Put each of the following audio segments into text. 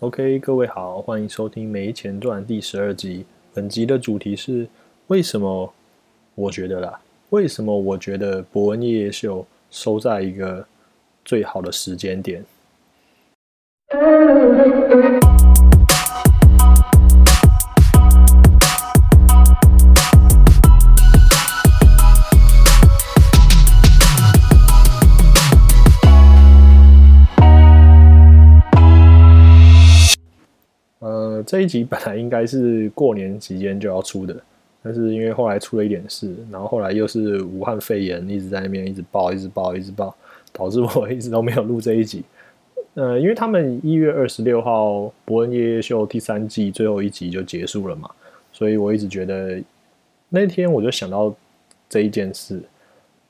OK，各位好，欢迎收听《没钱赚》第十二集。本集的主题是为什么我觉得啦？为什么我觉得伯恩夜夜秀收在一个最好的时间点？这一集本来应该是过年期间就要出的，但是因为后来出了一点事，然后后来又是武汉肺炎一直在那边一直爆，一直爆，一直爆，导致我一直都没有录这一集。呃，因为他们一月二十六号《伯恩夜夜秀》第三季最后一集就结束了嘛，所以我一直觉得那天我就想到这一件事，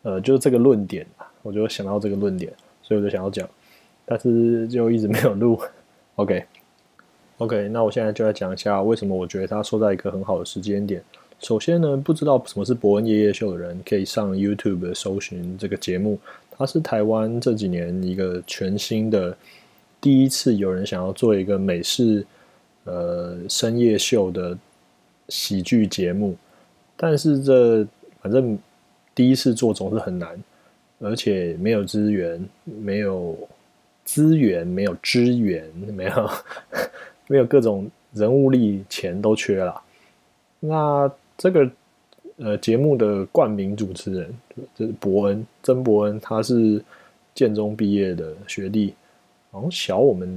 呃，就是这个论点我就想到这个论点，所以我就想要讲，但是就一直没有录。OK。OK，那我现在就来讲一下为什么我觉得它说在一个很好的时间点。首先呢，不知道什么是伯恩夜夜秀的人，可以上 YouTube 搜寻这个节目。它是台湾这几年一个全新的第一次有人想要做一个美式呃深夜秀的喜剧节目。但是这反正第一次做总是很难，而且没有资源，没有资源，没有支援，没有。没有各种人物力，钱都缺了。那这个呃节目的冠名主持人就是伯恩，曾伯恩，他是建中毕业的学弟，好像小我们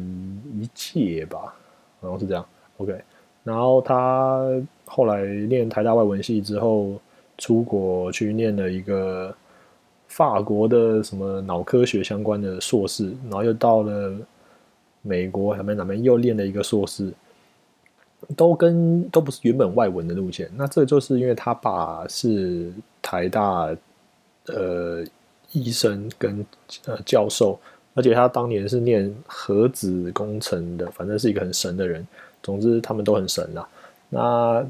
一届吧，好像是这样。OK，然后他后来念台大外文系之后，出国去念了一个法国的什么脑科学相关的硕士，然后又到了。美国还没哪边又练了一个硕士，都跟都不是原本外文的路线。那这就是因为他爸是台大呃医生跟呃教授，而且他当年是念核子工程的，反正是一个很神的人。总之他们都很神啦。那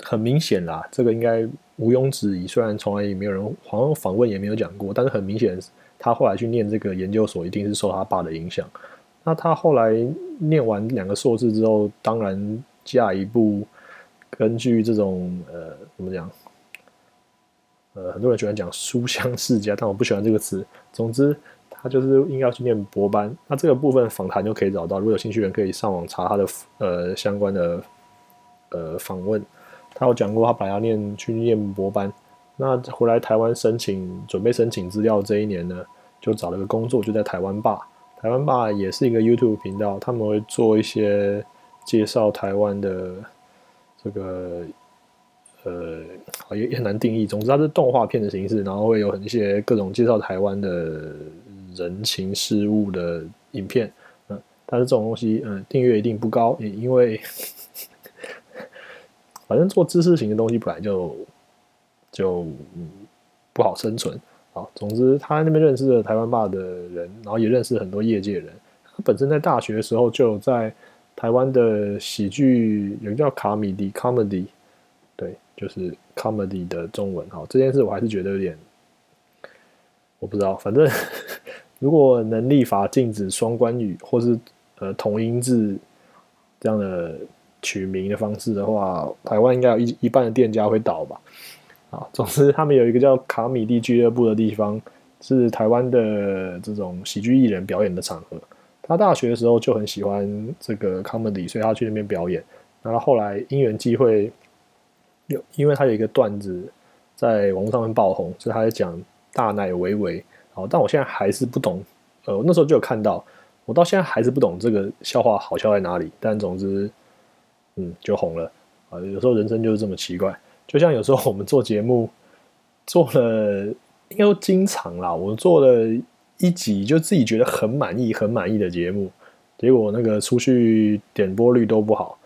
很明显啦，这个应该毋庸置疑。虽然从来也没有人好像访问也没有讲过，但是很明显，他后来去念这个研究所，一定是受他爸的影响。那他后来念完两个硕士之后，当然下一步根据这种呃怎么讲，呃很多人喜欢讲书香世家，但我不喜欢这个词。总之，他就是应该要去念博班。那这个部分访谈就可以找到，如果有兴趣的人可以上网查他的呃相关的呃访问。他有讲过，他本来要念去念博班，那回来台湾申请准备申请资料这一年呢，就找了个工作，就在台湾吧。台湾吧也是一个 YouTube 频道，他们会做一些介绍台湾的这个呃，也也很难定义。总之，它是动画片的形式，然后会有一些各种介绍台湾的人情事物的影片。嗯，但是这种东西，嗯，订阅一定不高，也因为 反正做知识型的东西本来就就不好生存。好，总之他那边认识了台湾爸的人，然后也认识很多业界人。他本身在大学的时候就在台湾的喜剧，有个叫卡米迪 （comedy），对，就是 comedy 的中文。好，这件事我还是觉得有点，我不知道。反正 如果能立法禁止双关语或是呃同音字这样的取名的方式的话，台湾应该有一一半的店家会倒吧。啊，总之，他们有一个叫卡米蒂俱乐部的地方，是台湾的这种喜剧艺人表演的场合。他大学的时候就很喜欢这个 comedy，所以他去那边表演。然后后来因缘机会，有因为他有一个段子在网络上面爆红，所以他在讲大奶维维。好，但我现在还是不懂。呃，那时候就有看到，我到现在还是不懂这个笑话好笑在哪里。但总之，嗯，就红了。啊，有时候人生就是这么奇怪。就像有时候我们做节目做了，应该说经常啦，我做了一集就自己觉得很满意、很满意的节目，结果那个出去点播率都不好。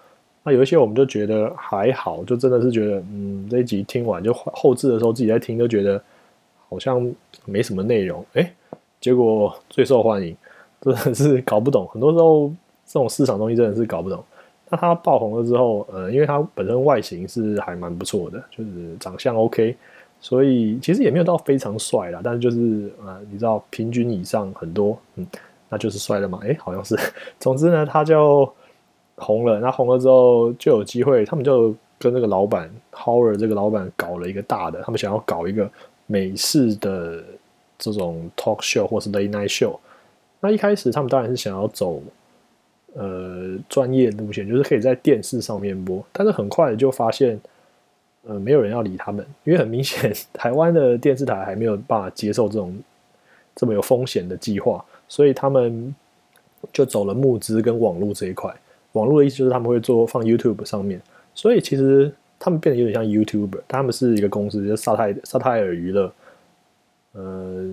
那有一些我们就觉得还好，就真的是觉得，嗯，这一集听完就后置的时候自己在听，都觉得好像没什么内容。哎，结果最受欢迎，真的是搞不懂。很多时候这种市场东西真的是搞不懂。那他爆红了之后，呃，因为他本身外形是还蛮不错的，就是长相 OK，所以其实也没有到非常帅啦，但是就是呃，你知道平均以上很多，嗯，那就是帅了嘛？哎，好像是。总之呢，他就红了，那红了之后就有机会，他们就跟这个老板 Howard 这个老板搞了一个大的，他们想要搞一个美式的这种 talk show 或是 late night show。那一开始他们当然是想要走呃专业路线，就是可以在电视上面播，但是很快就发现呃没有人要理他们，因为很明显台湾的电视台还没有办法接受这种这么有风险的计划，所以他们就走了募资跟网络这一块。网络的意思就是他们会做放 YouTube 上面，所以其实他们变得有点像 YouTuber，他们是一个公司，就是沙泰沙泰尔娱乐。呃，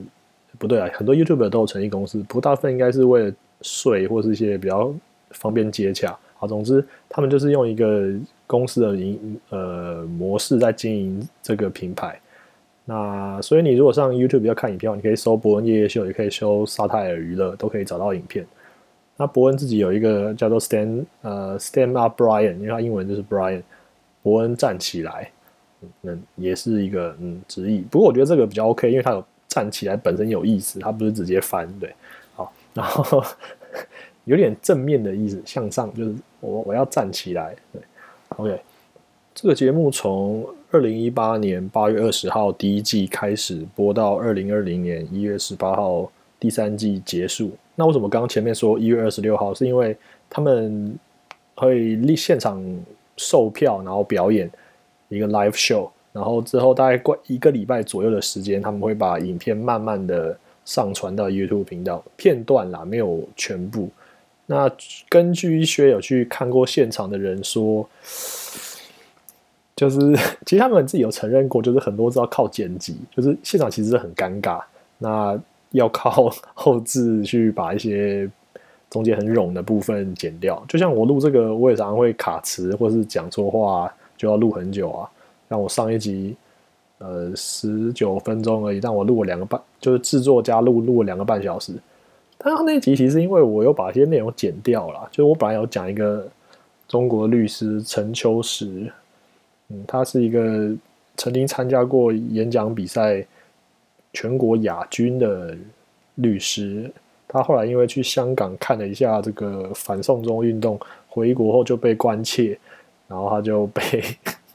不对啊，很多 YouTube 都有成立公司，不大部分应该是为了税或是一些比较方便接洽。好，总之他们就是用一个公司的营呃模式在经营这个品牌。那所以你如果上 YouTube 要看影片，你可以搜伯恩夜夜秀，也可以搜沙泰尔娱乐，都可以找到影片。那伯恩自己有一个叫做 Stand 呃 Stand Up Brian，因为他英文就是 Brian，伯恩站起来，嗯，也是一个嗯直译。不过我觉得这个比较 OK，因为他有站起来本身有意思，他不是直接翻对。好，然后有点正面的意思，向上就是我我要站起来。对，OK，这个节目从二零一八年八月二十号第一季开始播到二零二零年一月十八号第三季结束。那为什么刚刚前面说一月二十六号？是因为他们会立现场售票，然后表演一个 live show，然后之后大概过一个礼拜左右的时间，他们会把影片慢慢的上传到 YouTube 频道片段啦，没有全部。那根据一些有去看过现场的人说，就是 其实他们自己有承认过，就是很多是要靠剪辑，就是现场其实很尴尬。那要靠 后置去把一些中间很冗的部分剪掉，就像我录这个，我也常常会卡词，或是讲错话，就要录很久啊。像我上一集，呃，十九分钟而已，但我录了两个半，就是制作加录录了两个半小时。但是那集其实因为我有把一些内容剪掉了，就我本来有讲一个中国律师陈秋实，嗯，他是一个曾经参加过演讲比赛。全国亚军的律师，他后来因为去香港看了一下这个反送中运动，回国后就被关切，然后他就被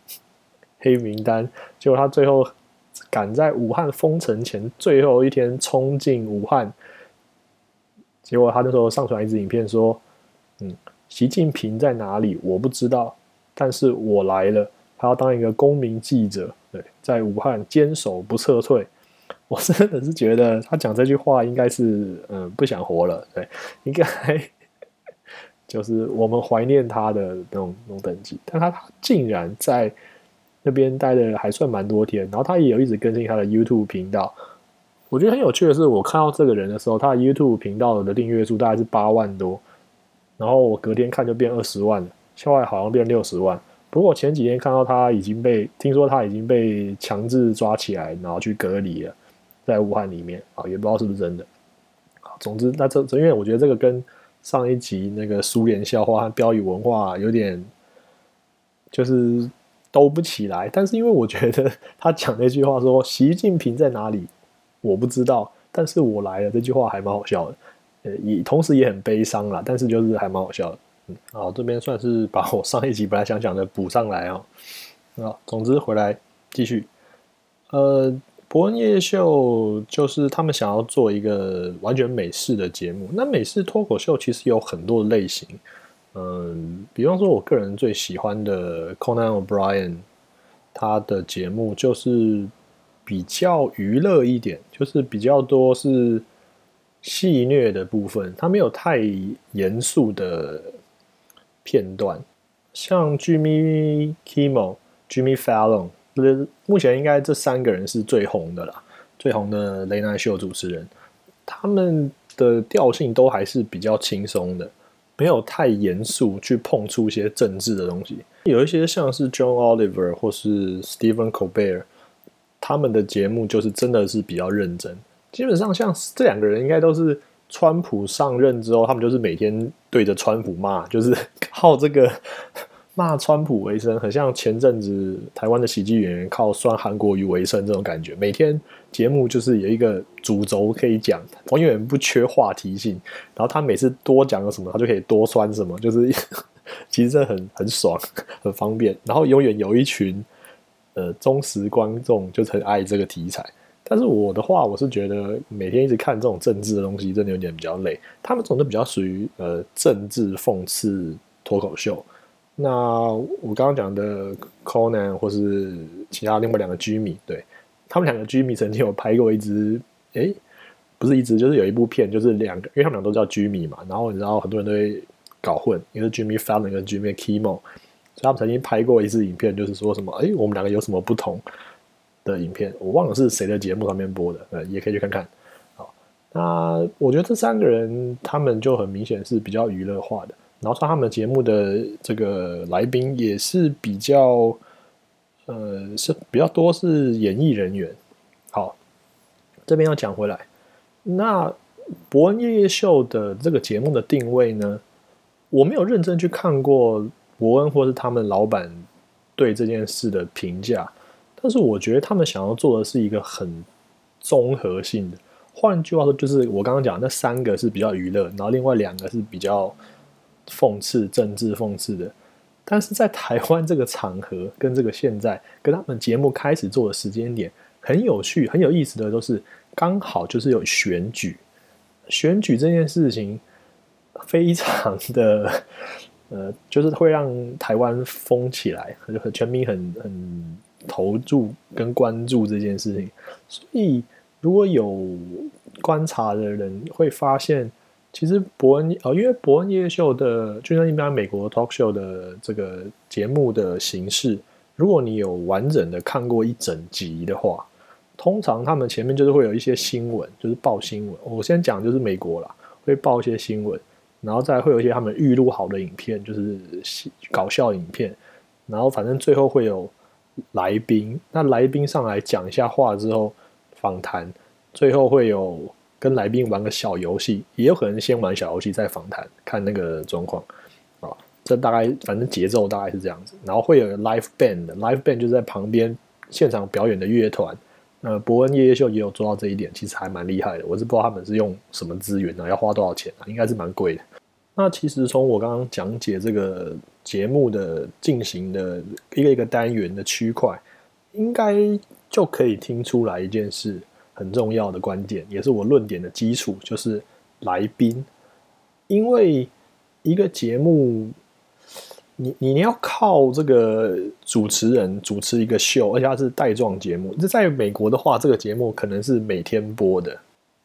黑名单。结果他最后赶在武汉封城前最后一天冲进武汉，结果他那时候上传一支影片说：“嗯，习近平在哪里？我不知道，但是我来了。他要当一个公民记者，对，在武汉坚守不撤退。”我真的是觉得他讲这句话应该是嗯不想活了，对，应该 就是我们怀念他的那种那种等级，但他竟然在那边待的还算蛮多天，然后他也有一直更新他的 YouTube 频道。我觉得很有趣的是，我看到这个人的时候，他的 YouTube 频道的订阅数大概是八万多，然后我隔天看就变二十万了，现在好像变六十万。不过前几天看到他已经被听说他已经被强制抓起来，然后去隔离了。在武汉里面啊，也不知道是不是真的。总之，那这因为我觉得这个跟上一集那个苏联笑话和标语文化有点就是兜不起来。但是因为我觉得他讲那句话说“习近平在哪里，我不知道，但是我来了”，这句话还蛮好笑的。呃，也同时也很悲伤啦，但是就是还蛮好笑的。嗯，好，这边算是把我上一集本来想讲的补上来哦。啊，总之回来继续，呃。伯恩夜秀就是他们想要做一个完全美式的节目。那美式脱口秀其实有很多类型，嗯，比方说我个人最喜欢的 Conan O'Brien，他的节目就是比较娱乐一点，就是比较多是戏谑的部分，他没有太严肃的片段。像 Jimmy Kimmel、Jimmy Fallon。目前应该这三个人是最红的啦，最红的雷纳秀主持人，他们的调性都还是比较轻松的，没有太严肃去碰触一些政治的东西。有一些像是 John Oliver 或是 Stephen Colbert，他们的节目就是真的是比较认真。基本上像这两个人，应该都是川普上任之后，他们就是每天对着川普骂，就是靠这个。骂川普为生，很像前阵子台湾的喜剧演员靠酸韩国语为生这种感觉。每天节目就是有一个主轴可以讲，永远不缺话题性。然后他每次多讲了什么，他就可以多酸什么，就是 其实这很很爽，很方便。然后永远有一群呃忠实观众，就很爱这个题材。但是我的话，我是觉得每天一直看这种政治的东西，真的有点比较累。他们总是比较属于呃政治讽刺脱口秀。那我刚刚讲的 Conan 或是其他另外两个居民，对他们两个居民曾经有拍过一支，诶，不是一支，就是有一部片，就是两个，因为他们俩都叫居民嘛。然后你知道很多人都会搞混，一个是 Jimmy Fallon 跟 Jimmy Kimmel，他们曾经拍过一次影片，就是说什么，诶，我们两个有什么不同？的影片，我忘了是谁的节目上面播的，呃，也可以去看看。好，那我觉得这三个人他们就很明显是比较娱乐化的，然后上他们节目的这个来宾也是比较，呃，是比较多是演艺人员。好，这边要讲回来，那伯恩夜夜秀的这个节目的定位呢，我没有认真去看过伯恩或是他们老板对这件事的评价。但是我觉得他们想要做的是一个很综合性的，换句话说，就是我刚刚讲那三个是比较娱乐，然后另外两个是比较讽刺、政治讽刺的。但是在台湾这个场合，跟这个现在跟他们节目开始做的时间点很有趣、很有意思的，都是刚好就是有选举，选举这件事情非常的呃，就是会让台湾疯起来，很很全民很很。投注跟关注这件事情，所以如果有观察的人会发现，其实伯恩呃，因为伯恩夜秀的，就像一般美国 talk show 的这个节目的形式，如果你有完整的看过一整集的话，通常他们前面就是会有一些新闻，就是报新闻。我先讲就是美国啦，会报一些新闻，然后再会有一些他们预录好的影片，就是搞笑影片，然后反正最后会有。来宾，那来宾上来讲一下话之后，访谈，最后会有跟来宾玩个小游戏，也有可能先玩小游戏再访谈，看那个状况啊。这大概反正节奏大概是这样子，然后会有 live band，live band 就是在旁边现场表演的乐团。那伯恩夜夜秀也有做到这一点，其实还蛮厉害的。我是不知道他们是用什么资源呢？要花多少钱啊？应该是蛮贵的。那其实从我刚刚讲解这个节目的进行的一个一个单元的区块，应该就可以听出来一件事很重要的观点，也是我论点的基础，就是来宾。因为一个节目，你你要靠这个主持人主持一个秀，而且它是带状节目。这在美国的话，这个节目可能是每天播的。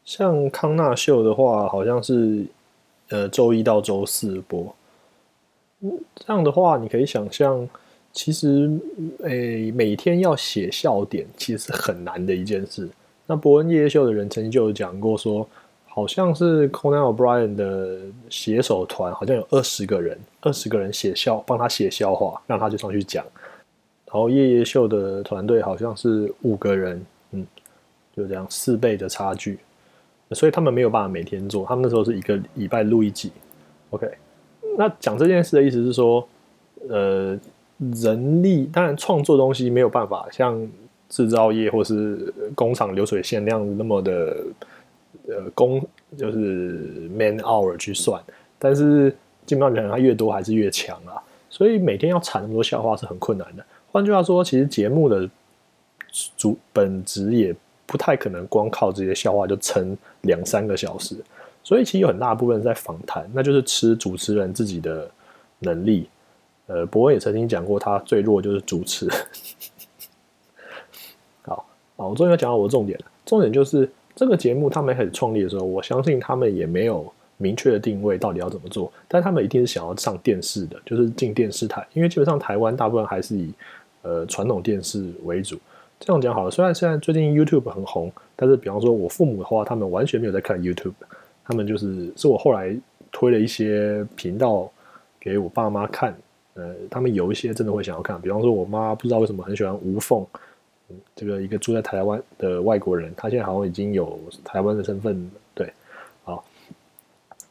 像康纳秀的话，好像是。呃，周一到周四播，这样的话，你可以想象，其实，诶，每天要写笑点，其实是很难的一件事。那伯恩夜夜秀的人曾经就有讲过，说好像是 Conan O'Brien 的写手团，好像有二十个人，二十个人写笑，帮他写笑话，让他就上去讲。然后夜夜秀的团队好像是五个人，嗯，就这样四倍的差距。所以他们没有办法每天做，他们那时候是一个礼拜录一集。OK，那讲这件事的意思是说，呃，人力当然创作东西没有办法像制造业或是工厂流水线那样那么的呃工就是 man hour 去算，但是基本上人他越多还是越强啊。所以每天要产那么多笑话是很困难的。换句话说，其实节目的主本质也。不太可能光靠这些笑话就撑两三个小时，所以其实有很大部分在访谈，那就是吃主持人自己的能力。呃，博也曾经讲过，他最弱就是主持。好，好，我终于要讲到我的重点了。重点就是这个节目他们开始创立的时候，我相信他们也没有明确的定位到底要怎么做，但他们一定是想要上电视的，就是进电视台，因为基本上台湾大部分还是以呃传统电视为主。这样讲好了，虽然现在最近 YouTube 很红，但是比方说我父母的话，他们完全没有在看 YouTube，他们就是是我后来推了一些频道给我爸妈看，呃，他们有一些真的会想要看，比方说我妈不知道为什么很喜欢吴凤，这个一个住在台湾的外国人，他现在好像已经有台湾的身份，对，好，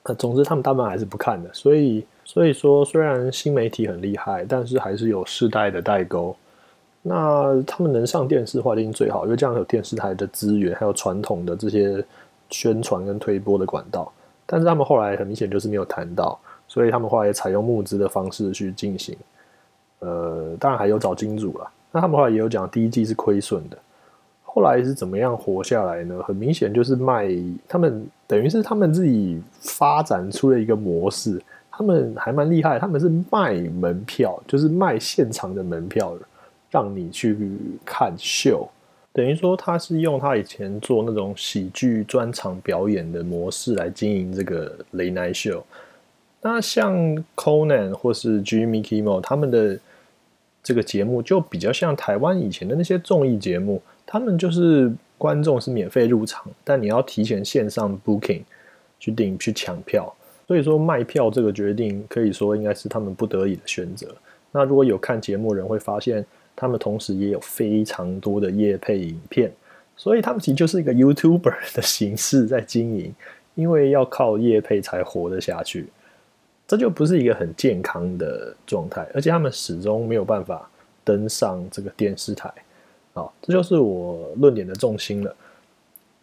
那总之他们大部分还是不看的，所以所以说虽然新媒体很厉害，但是还是有世代的代沟。那他们能上电视的话，一定最好，因为这样有电视台的资源，还有传统的这些宣传跟推播的管道。但是他们后来很明显就是没有谈到，所以他们后来也采用募资的方式去进行。呃，当然还有找金主了。那他们后来也有讲，第一季是亏损的。后来是怎么样活下来呢？很明显就是卖，他们等于是他们自己发展出了一个模式，他们还蛮厉害。他们是卖门票，就是卖现场的门票，让你去看秀。等于说他是用他以前做那种喜剧专场表演的模式来经营这个雷奈秀。那像 Conan 或是 Jimmy Kimmel 他们的这个节目就比较像台湾以前的那些综艺节目。他们就是观众是免费入场，但你要提前线上 booking 去订去抢票，所以说卖票这个决定可以说应该是他们不得已的选择。那如果有看节目人会发现，他们同时也有非常多的夜配影片，所以他们其实就是一个 YouTuber 的形式在经营，因为要靠夜配才活得下去，这就不是一个很健康的状态，而且他们始终没有办法登上这个电视台。好，这就是我论点的重心了。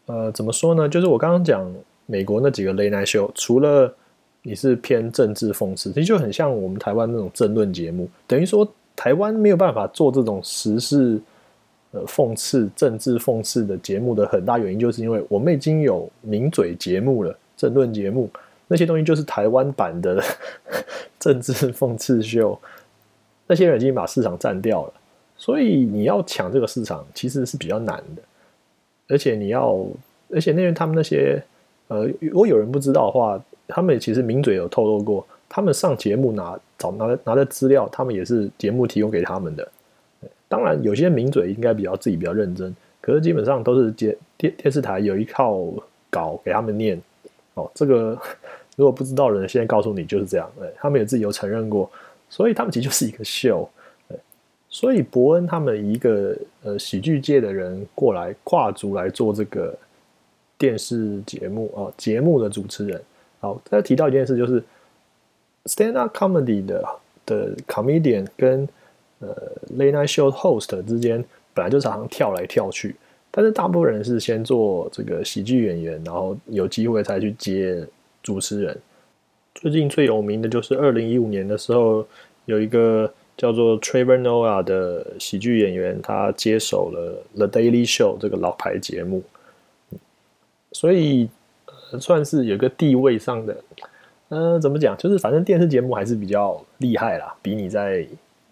呃，怎么说呢？就是我刚刚讲美国那几个 late night show，除了你是偏政治讽刺，其实就很像我们台湾那种政论节目。等于说，台湾没有办法做这种时事呃讽刺、政治讽刺的节目的很大原因，就是因为我们已经有名嘴节目了，政论节目那些东西就是台湾版的 政治讽刺秀，那些人已经把市场占掉了。所以你要抢这个市场其实是比较难的，而且你要，而且那边他们那些，呃，如果有人不知道的话，他们其实名嘴有透露过，他们上节目拿找拿的拿的资料，他们也是节目提供给他们的。当然，有些名嘴应该比较自己比较认真，可是基本上都是电电电视台有一套稿给他们念。哦，这个 如果不知道的人，现在告诉你就是这样。对，他们也自己有承认过，所以他们其实就是一个秀。所以伯恩他们一个呃喜剧界的人过来跨足来做这个电视节目哦，节目的主持人。好，再提到一件事，就是 stand up comedy 的的 comedian 跟呃 late night show host 之间本来就常常跳来跳去，但是大部分人是先做这个喜剧演员，然后有机会才去接主持人。最近最有名的就是二零一五年的时候有一个。叫做 Trevor Noah 的喜剧演员，他接手了《The Daily Show》这个老牌节目，所以算是有个地位上的，呃，怎么讲？就是反正电视节目还是比较厉害啦，比你在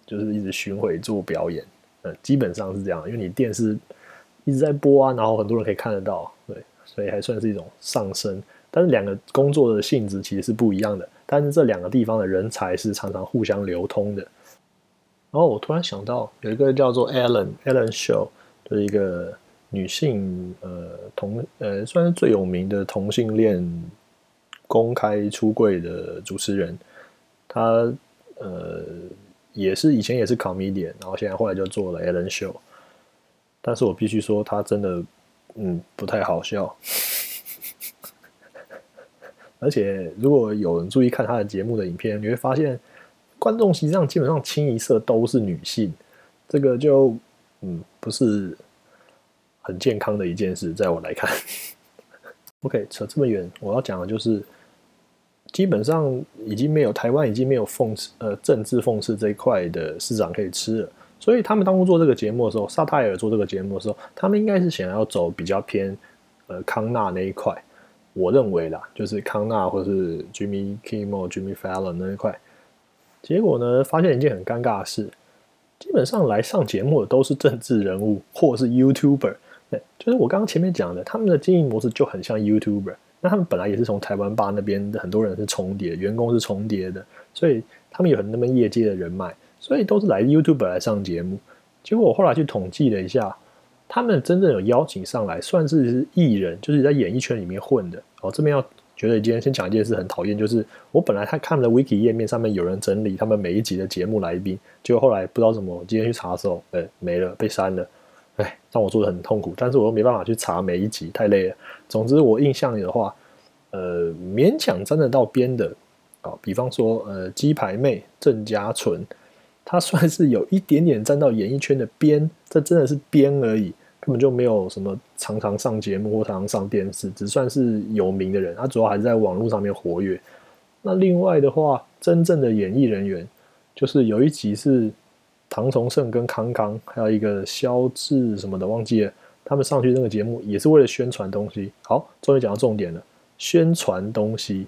就是一直巡回做表演，呃，基本上是这样，因为你电视一直在播啊，然后很多人可以看得到，对，所以还算是一种上升。但是两个工作的性质其实是不一样的，但是这两个地方的人才是常常互相流通的。然后我突然想到，有一个叫做 Ellen Ellen Show 的一个女性呃同呃算是最有名的同性恋公开出柜的主持人，他呃也是以前也是 comedian，然后现在后来就做了 Ellen Show，但是我必须说他真的嗯不太好笑，而且如果有人注意看他的节目的影片，你会发现。观众席上基本上清一色都是女性，这个就嗯不是很健康的一件事，在我来看。OK，扯这么远，我要讲的就是，基本上已经没有台湾已经没有讽刺呃政治讽刺这一块的市场可以吃了，所以他们当初做这个节目的时候，沙泰尔做这个节目的时候，他们应该是想要走比较偏呃康纳那一块，我认为啦，就是康纳或是 Jimmy Kimmel、Jimmy Fallon 那一块。结果呢？发现一件很尴尬的事，基本上来上节目的都是政治人物或是 YouTuber。对，就是我刚刚前面讲的，他们的经营模式就很像 YouTuber。那他们本来也是从台湾吧那边的很多人是重叠，员工是重叠的，所以他们有很多业界的人脉，所以都是来 YouTube 来上节目。结果我后来去统计了一下，他们真正有邀请上来算是艺人，就是在演艺圈里面混的。哦，这边要。觉得今天先讲一件事很讨厌，就是我本来他看的 Wiki 页面上面有人整理他们每一集的节目来宾，结果后来不知道什么，我今天去查的时候，哎，没了，被删了，哎，让我做的很痛苦，但是我又没办法去查每一集，太累了。总之我印象里的话，呃，勉强沾得到边的，啊，比方说呃，鸡排妹郑嘉纯，他算是有一点点沾到演艺圈的边，这真的是边而已。根本就没有什么常常上节目或常常上电视，只算是有名的人。他主要还是在网络上面活跃。那另外的话，真正的演艺人员，就是有一集是唐崇盛跟康康，还有一个肖志什么的忘记了，他们上去那个节目也是为了宣传东西。好，终于讲到重点了，宣传东西。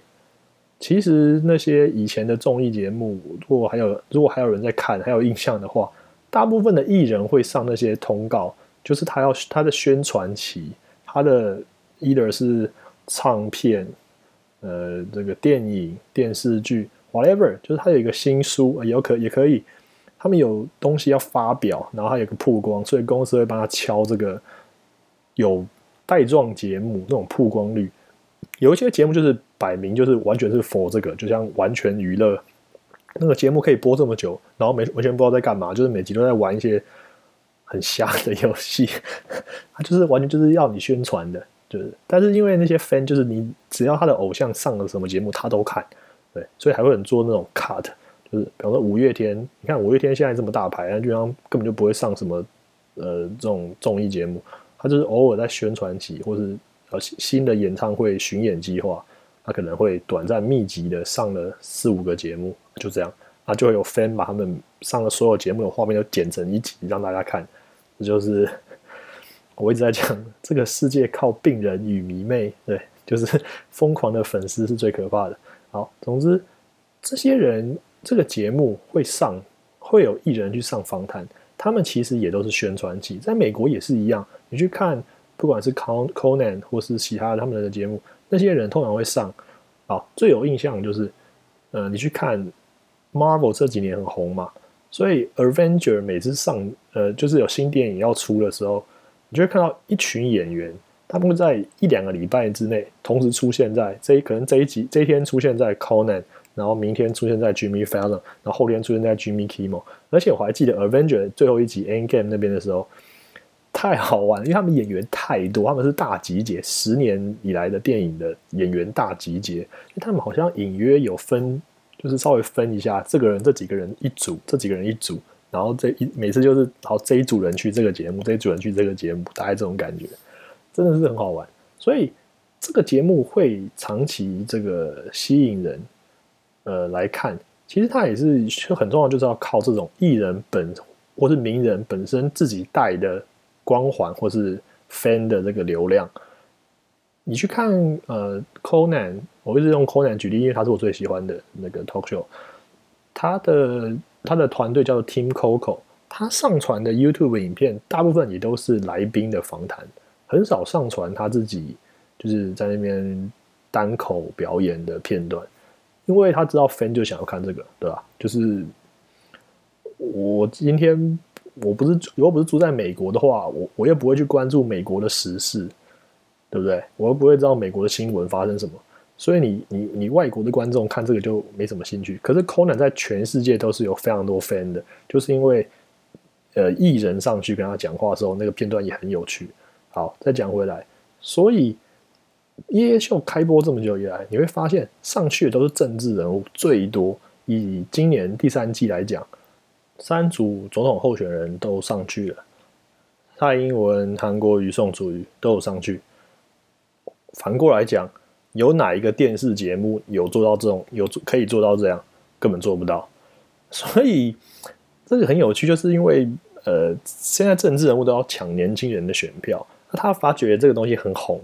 其实那些以前的综艺节目，如果还有如果还有人在看，还有印象的话，大部分的艺人会上那些通告，就是他要他的宣传期，他的 either 是唱片。呃，这个电影、电视剧，whatever，就是他有一个新书，也可也可以，他们有东西要发表，然后还有个曝光，所以公司会帮他敲这个有带状节目那种曝光率。有一些节目就是摆明就是完全是 for 这个，就像完全娱乐那个节目可以播这么久，然后没完全不知道在干嘛，就是每集都在玩一些很瞎的游戏，他就是完全就是要你宣传的。就是，但是因为那些 fan 就是你，只要他的偶像上了什么节目，他都看，对，所以还会很做那种 cut，就是比方说五月天，你看五月天现在这么大牌，他居然根本就不会上什么呃这种综艺节目，他就是偶尔在宣传期或是呃新的演唱会巡演计划，他可能会短暂密集的上了四五个节目，就这样，啊就会有 fan 把他们上了所有节目的画面都剪成一集让大家看，这就是。我一直在讲，这个世界靠病人与迷妹，对，就是 疯狂的粉丝是最可怕的。好，总之，这些人这个节目会上，会有艺人去上访谈，他们其实也都是宣传期，在美国也是一样。你去看，不管是 Conan 或是其他他们的节目，那些人通常会上。好，最有印象就是，呃，你去看 Marvel 这几年很红嘛，所以 Avenger 每次上，呃，就是有新电影要出的时候。你就会看到一群演员，他们会在一两个礼拜之内同时出现在这一可能这一集这一天出现在 Conan，然后明天出现在 Jimmy Fallon，然后后天出现在 Jimmy Kimmel。而且我还记得 Avenger 最后一集 Endgame 那边的时候，太好玩，因为他们演员太多，他们是大集结，十年以来的电影的演员大集结，他们好像隐约有分，就是稍微分一下，这个人这几个人一组，这几个人一组。然后这一每次就是好这一组人去这个节目，这一组人去这个节目，大概这种感觉，真的是很好玩。所以这个节目会长期这个吸引人，呃来看。其实它也是很重要，就是要靠这种艺人本或是名人本身自己带的光环，或是 fan 的这个流量。你去看呃 Conan，我一直用 Conan 举例，因为他是我最喜欢的那个 talk show，他的。他的团队叫做 Team Coco，他上传的 YouTube 影片大部分也都是来宾的访谈，很少上传他自己就是在那边单口表演的片段，因为他知道 fan 就想要看这个，对吧？就是我今天我不是如果不是住在美国的话，我我又不会去关注美国的时事，对不对？我又不会知道美国的新闻发生什么。所以你你你外国的观众看这个就没什么兴趣，可是 Conan 在全世界都是有非常多 fan 的，就是因为呃艺人上去跟他讲话的时候，那个片段也很有趣。好，再讲回来，所以夜夜秀开播这么久以来，你会发现上去的都是政治人物最多。以今年第三季来讲，三组总统候选人都上去了，蔡英文、韩国瑜、宋楚瑜都有上去。反过来讲。有哪一个电视节目有做到这种有可以做到这样？根本做不到。所以这个很有趣，就是因为呃，现在政治人物都要抢年轻人的选票，那他发觉这个东西很红，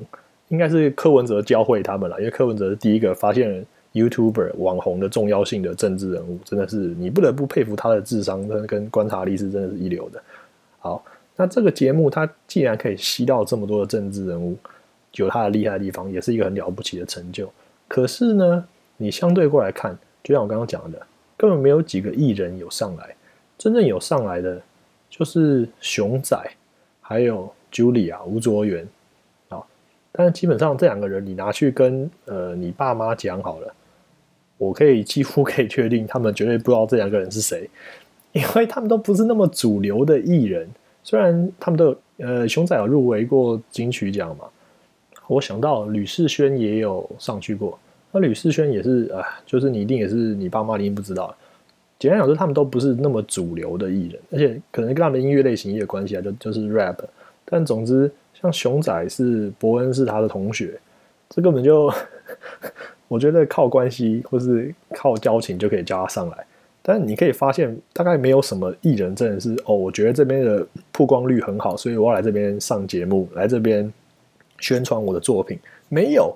应该是柯文哲教会他们了，因为柯文哲是第一个发现 YouTuber 网红的重要性的政治人物，真的是你不得不佩服他的智商跟跟观察力是真的是一流的。好，那这个节目它既然可以吸到这么多的政治人物。有它的厉害的地方，也是一个很了不起的成就。可是呢，你相对过来看，就像我刚刚讲的，根本没有几个艺人有上来。真正有上来的，就是熊仔，还有 Julia 吴卓源。但是基本上这两个人，你拿去跟呃你爸妈讲好了，我可以几乎可以确定，他们绝对不知道这两个人是谁，因为他们都不是那么主流的艺人。虽然他们都有呃熊仔有入围过金曲奖嘛。我想到吕世轩也有上去过，那吕世轩也是啊，就是你一定也是你爸妈一定不知道。简单讲说，他们都不是那么主流的艺人，而且可能跟他们的音乐类型也有关系啊，就就是 rap。但总之，像熊仔是伯恩是他的同学，这根本就我觉得靠关系或是靠交情就可以叫他上来。但你可以发现，大概没有什么艺人真的是哦，我觉得这边的曝光率很好，所以我要来这边上节目，来这边宣传我的作品。没有，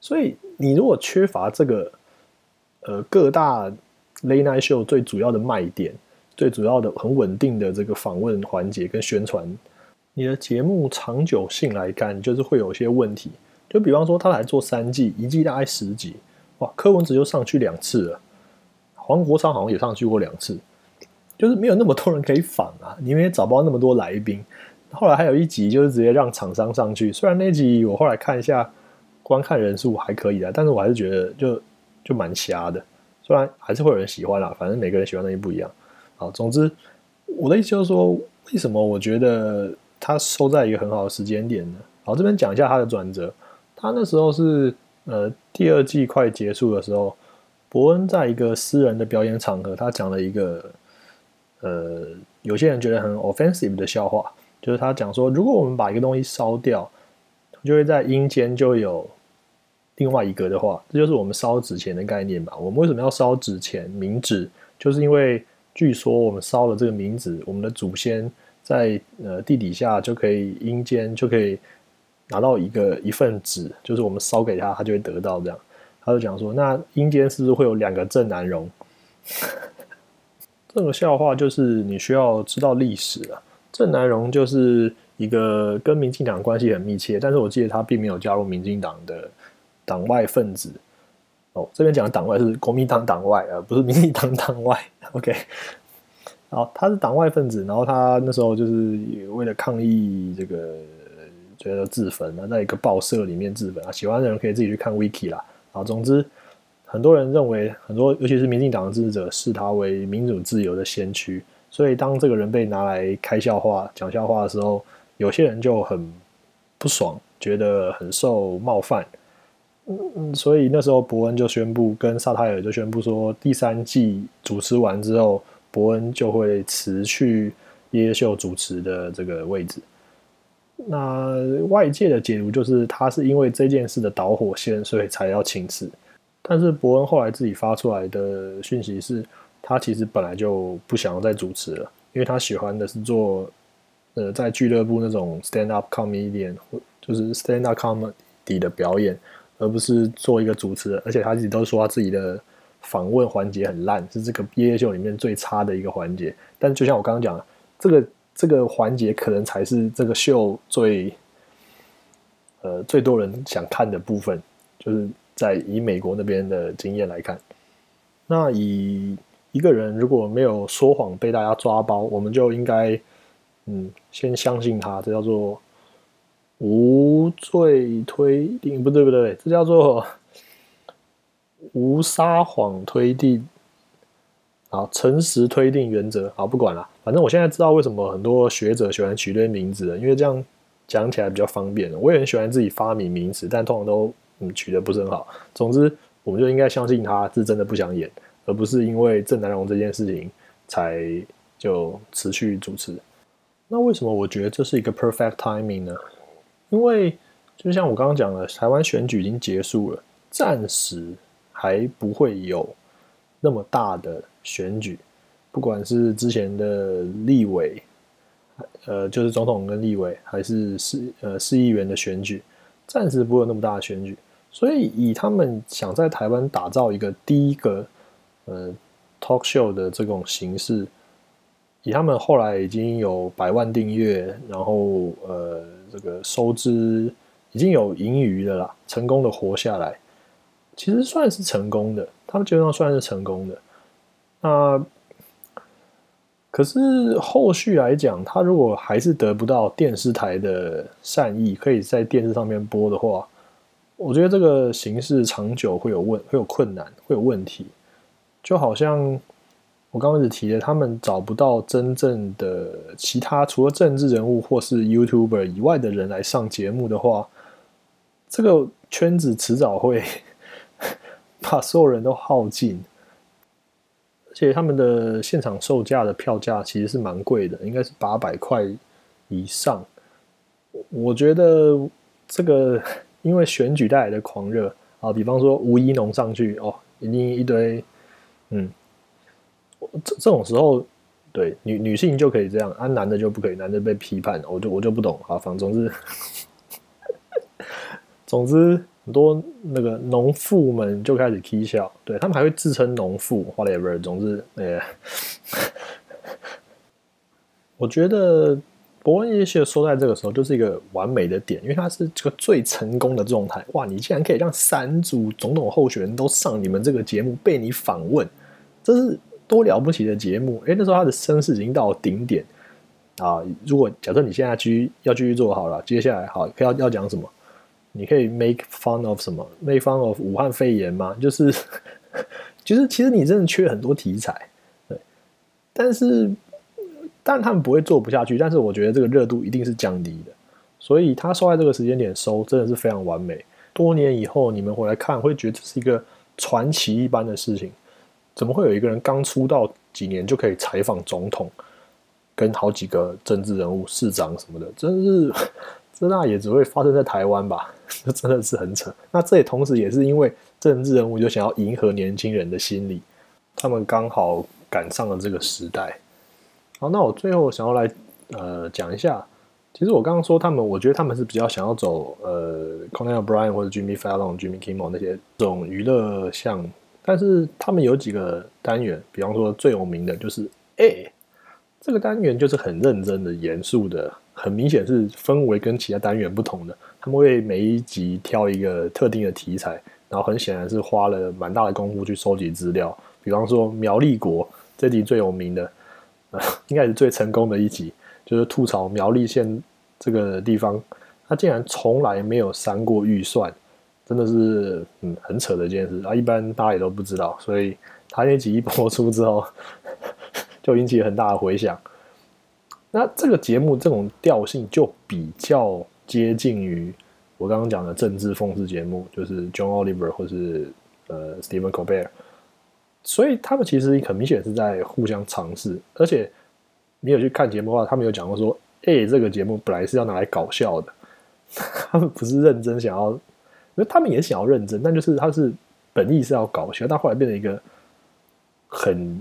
所以你如果缺乏这个，呃，各大 late night show 最主要的卖点，最主要的很稳定的这个访问环节跟宣传，你的节目长久性来看，就是会有一些问题。就比方说，他来做三季，一季大概十集，哇，柯文哲就上去两次了。黄国昌好像也上去过两次，就是没有那么多人可以访啊，你们也找不到那么多来宾。后来还有一集就是直接让厂商上去，虽然那集我后来看一下观看人数还可以的，但是我还是觉得就就蛮瞎的。虽然还是会有人喜欢啦，反正每个人喜欢东西不一样。好，总之我的意思就是说，为什么我觉得他收在一个很好的时间点呢？好，这边讲一下他的转折。他那时候是呃第二季快结束的时候。伯恩在一个私人的表演场合，他讲了一个呃，有些人觉得很 offensive 的笑话，就是他讲说，如果我们把一个东西烧掉，就会在阴间就有另外一个的话，这就是我们烧纸钱的概念吧？我们为什么要烧纸钱、冥纸？就是因为据说我们烧了这个冥纸，我们的祖先在呃地底下就可以阴间就可以拿到一个一份纸，就是我们烧给他，他就会得到这样。他就讲说：“那阴间是不是会有两个正南荣？” 这个笑话就是你需要知道历史了。正南荣就是一个跟民进党关系很密切，但是我记得他并没有加入民进党的党外分子。哦，这边讲的党外是国民党党外，而不是民进党党外。OK，好，他是党外分子，然后他那时候就是为了抗议这个，觉得自焚啊，在一个报社里面自焚啊。喜欢的人可以自己去看 Wiki 啦。啊，总之，很多人认为，很多尤其是民进党的支持者视他为民主自由的先驱，所以当这个人被拿来开笑话、讲笑话的时候，有些人就很不爽，觉得很受冒犯。嗯嗯，所以那时候伯恩就宣布，跟萨泰尔就宣布说，第三季主持完之后，伯恩就会辞去耶秀主持的这个位置。那外界的解读就是他是因为这件事的导火线，所以才要请辞。但是伯恩后来自己发出来的讯息是，他其实本来就不想要再主持了，因为他喜欢的是做呃在俱乐部那种 stand up comedian，就是 stand up comedy 的表演，而不是做一个主持人。而且他自己都说他自己的访问环节很烂，是这个毕业秀里面最差的一个环节。但就像我刚刚讲的，这个。这个环节可能才是这个秀最，呃，最多人想看的部分，就是在以美国那边的经验来看，那以一个人如果没有说谎被大家抓包，我们就应该，嗯，先相信他，这叫做无罪推定，不对不对，这叫做无撒谎推定。好，诚实推定原则。好，不管了，反正我现在知道为什么很多学者喜欢取对名字了，因为这样讲起来比较方便。我也很喜欢自己发明名词，但通常都嗯取得不是很好。总之，我们就应该相信他是真的不想演，而不是因为郑南荣这件事情才就辞去主持。那为什么我觉得这是一个 perfect timing 呢？因为就像我刚刚讲的，台湾选举已经结束了，暂时还不会有那么大的。选举，不管是之前的立委，呃，就是总统跟立委，还是市呃市议员的选举，暂时不会有那么大的选举。所以，以他们想在台湾打造一个第一个呃 talk show 的这种形式，以他们后来已经有百万订阅，然后呃这个收支已经有盈余的啦，成功的活下来，其实算是成功的。他们基本上算是成功的。那可是后续来讲，他如果还是得不到电视台的善意，可以在电视上面播的话，我觉得这个形式长久会有问，会有困难，会有问题。就好像我刚开始提的，他们找不到真正的其他除了政治人物或是 YouTuber 以外的人来上节目的话，这个圈子迟早会把所有人都耗尽。而且他们的现场售价的票价其实是蛮贵的，应该是八百块以上。我觉得这个 因为选举带来的狂热啊，比方说吴一农上去哦，一定一堆，嗯，这这种时候，对女女性就可以这样，啊，男的就不可以，男的被批判，我就我就不懂。啊，反正总之，总之很多那个农妇们就开始讥笑，对他们还会自称农妇，whatever。总之，呃，我觉得。伯恩夜秀说在这个时候就是一个完美的点，因为它是这个最成功的状态。哇，你竟然可以让三组总统候选人都上你们这个节目被你访问，这是多了不起的节目！哎，那时候他的声势已经到顶点啊。如果假设你现在继续要继续做好了，接下来好要要讲什么？你可以 make fun of 什么？make fun of 武汉肺炎吗？就是，就是其实你真的缺很多题材，对，但是。但他们不会做不下去，但是我觉得这个热度一定是降低的，所以他收在这个时间点收真的是非常完美。多年以后你们回来看，会觉得这是一个传奇一般的事情。怎么会有一个人刚出道几年就可以采访总统，跟好几个政治人物、市长什么的？真是，这那也只会发生在台湾吧？这 真的是很扯。那这也同时也是因为政治人物就想要迎合年轻人的心理，他们刚好赶上了这个时代。好，那我最后想要来呃讲一下，其实我刚刚说他们，我觉得他们是比较想要走呃 Conan O'Brien 或者 Jimmy Fallon、Jimmy Kimmel 那些这种娱乐项目，但是他们有几个单元，比方说最有名的就是哎，这个单元就是很认真的、严肃的，很明显是氛围跟其他单元不同的。他们会每一集挑一个特定的题材，然后很显然是花了蛮大的功夫去收集资料。比方说苗栗国这集最有名的。应该是最成功的一集，就是吐槽苗栗县这个地方，他竟然从来没有删过预算，真的是嗯很扯的一件事啊！一般大家也都不知道，所以他那集一播出之后，就引起很大的回响。那这个节目这种调性就比较接近于我刚刚讲的政治讽刺节目，就是 John Oliver 或是呃 Stephen Colbert。所以他们其实很明显是在互相尝试，而且你有去看节目的话，他们有讲过说：“哎，这个节目本来是要拿来搞笑的，他们不是认真想要，因为他们也想要认真，但就是他是本意是要搞笑，但后来变成一个很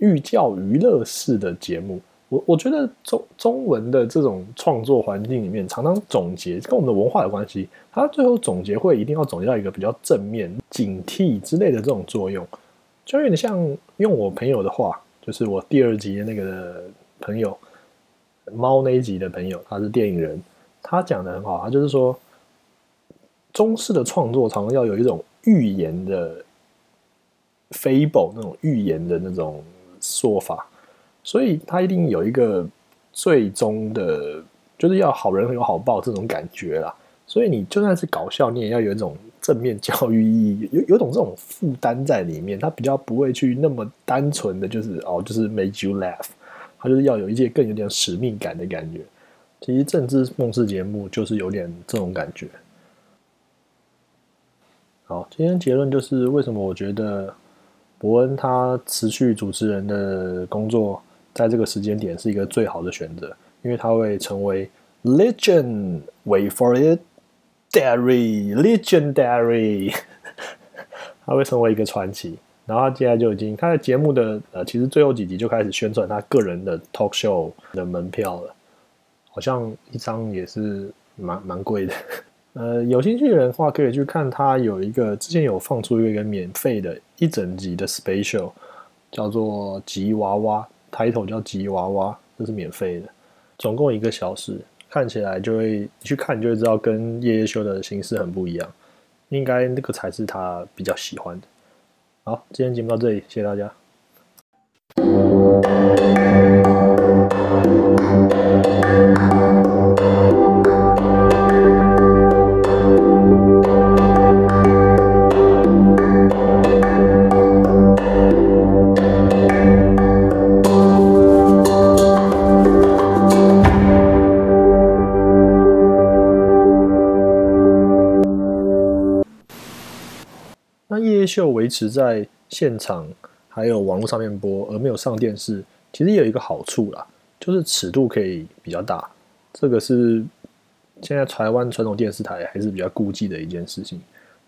寓教于乐式的节目。我我觉得中中文的这种创作环境里面，常常总结跟我们的文化有关系，他最后总结会一定要总结到一个比较正面、警惕之类的这种作用。就有点像用我朋友的话，就是我第二集的那个朋友，猫那一集的朋友，他是电影人，他讲的很好，他就是说，中式的创作常常要有一种预言的 fable 那种预言的那种说法，所以他一定有一个最终的，就是要好人有好报这种感觉啦。所以你就算是搞笑，你也要有一种。正面教育意义有有种这种负担在里面，他比较不会去那么单纯的就是哦，就是 make you laugh，他就是要有一些更有点使命感的感觉。其实政治梦事节目就是有点这种感觉。好，今天结论就是为什么我觉得伯恩他辞去主持人的工作，在这个时间点是一个最好的选择，因为他会成为 legend，wait for it。Dairy legendary，他会成为一个传奇。然后他现在就已经，他的节目的呃，其实最后几集就开始宣传他个人的 talk show 的门票了，好像一张也是蛮蛮贵的。呃，有兴趣的人的话，可以去看他有一个之前有放出一个免费的一整集的 special，叫做吉娃娃抬头叫吉娃娃，这是免费的，总共一个小时。看起来就会，去看就会知道，跟夜夜秀的形式很不一样。应该那个才是他比较喜欢的。好，今天节目到这里，谢谢大家。维持在现场还有网络上面播，而没有上电视，其实也有一个好处啦，就是尺度可以比较大。这个是现在台湾传统电视台还是比较顾忌的一件事情。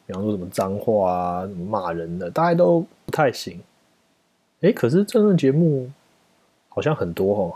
比方说什么脏话啊、骂人的，大家都不太行。哎，可是政论节目好像很多哦，